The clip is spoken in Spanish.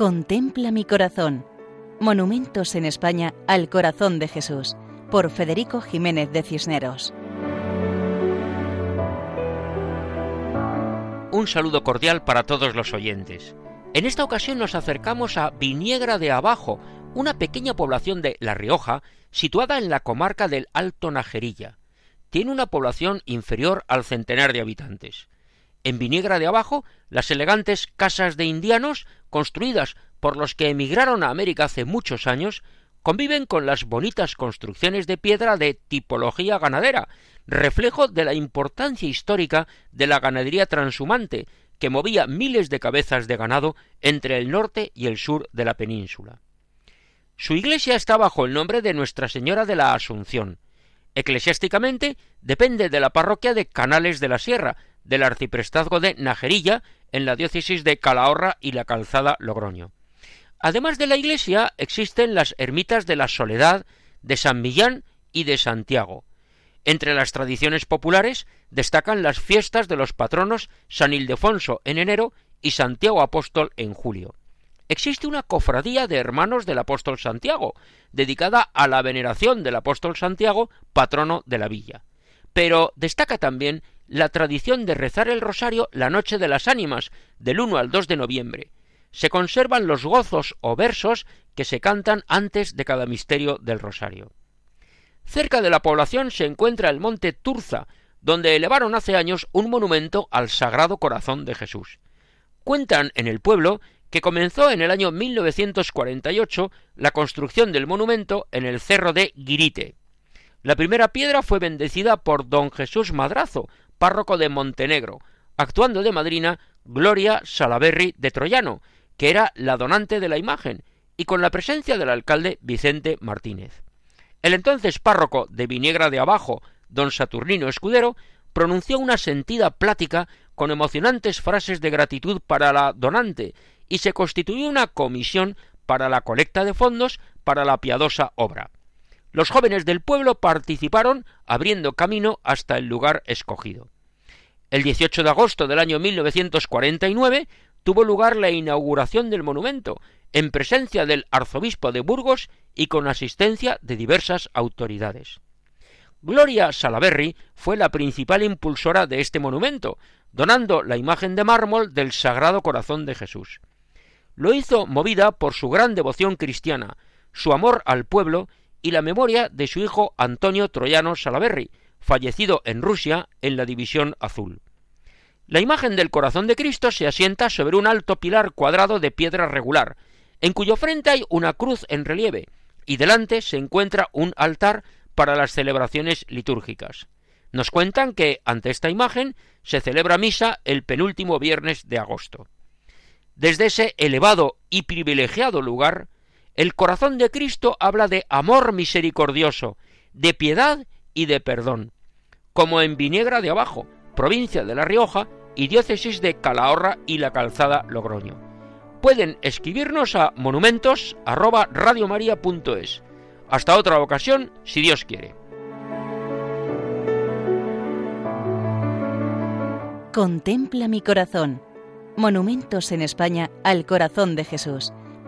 Contempla mi corazón. Monumentos en España al corazón de Jesús, por Federico Jiménez de Cisneros. Un saludo cordial para todos los oyentes. En esta ocasión nos acercamos a Viniegra de Abajo, una pequeña población de La Rioja situada en la comarca del Alto Najerilla. Tiene una población inferior al centenar de habitantes. En Viniegra de Abajo, las elegantes casas de indianos, construidas por los que emigraron a América hace muchos años, conviven con las bonitas construcciones de piedra de tipología ganadera, reflejo de la importancia histórica de la ganadería transhumante, que movía miles de cabezas de ganado entre el norte y el sur de la península. Su iglesia está bajo el nombre de Nuestra Señora de la Asunción. Eclesiásticamente depende de la parroquia de Canales de la Sierra, del arciprestazgo de Najerilla, en la diócesis de Calahorra y la calzada Logroño. Además de la iglesia existen las ermitas de la Soledad, de San Millán y de Santiago. Entre las tradiciones populares destacan las fiestas de los patronos San Ildefonso en enero y Santiago Apóstol en julio. Existe una cofradía de hermanos del apóstol Santiago, dedicada a la veneración del apóstol Santiago, patrono de la villa. Pero destaca también la tradición de rezar el rosario la noche de las ánimas, del 1 al 2 de noviembre. Se conservan los gozos o versos que se cantan antes de cada misterio del rosario. Cerca de la población se encuentra el monte Turza, donde elevaron hace años un monumento al Sagrado Corazón de Jesús. Cuentan en el pueblo que comenzó en el año 1948 la construcción del monumento en el cerro de Guirite. La primera piedra fue bendecida por don Jesús Madrazo, párroco de Montenegro, actuando de madrina Gloria Salaberry de Troyano, que era la donante de la imagen, y con la presencia del alcalde Vicente Martínez. El entonces párroco de Viniegra de Abajo, don Saturnino Escudero, pronunció una sentida plática con emocionantes frases de gratitud para la donante y se constituyó una comisión para la colecta de fondos para la piadosa obra. Los jóvenes del pueblo participaron abriendo camino hasta el lugar escogido. El 18 de agosto del año 1949 tuvo lugar la inauguración del monumento, en presencia del arzobispo de Burgos y con asistencia de diversas autoridades. Gloria Salaberry fue la principal impulsora de este monumento, donando la imagen de mármol del Sagrado Corazón de Jesús. Lo hizo movida por su gran devoción cristiana, su amor al pueblo y la memoria de su hijo Antonio Troyano Salaberry, fallecido en Rusia en la División Azul. La imagen del corazón de Cristo se asienta sobre un alto pilar cuadrado de piedra regular, en cuyo frente hay una cruz en relieve, y delante se encuentra un altar para las celebraciones litúrgicas. Nos cuentan que ante esta imagen se celebra misa el penúltimo viernes de agosto. Desde ese elevado y privilegiado lugar, el corazón de Cristo habla de amor misericordioso, de piedad y de perdón, como en Viniegra de Abajo, provincia de La Rioja y diócesis de Calahorra y la Calzada Logroño. Pueden escribirnos a monumentos@radiomaria.es. Hasta otra ocasión, si Dios quiere. Contempla mi corazón. Monumentos en España al corazón de Jesús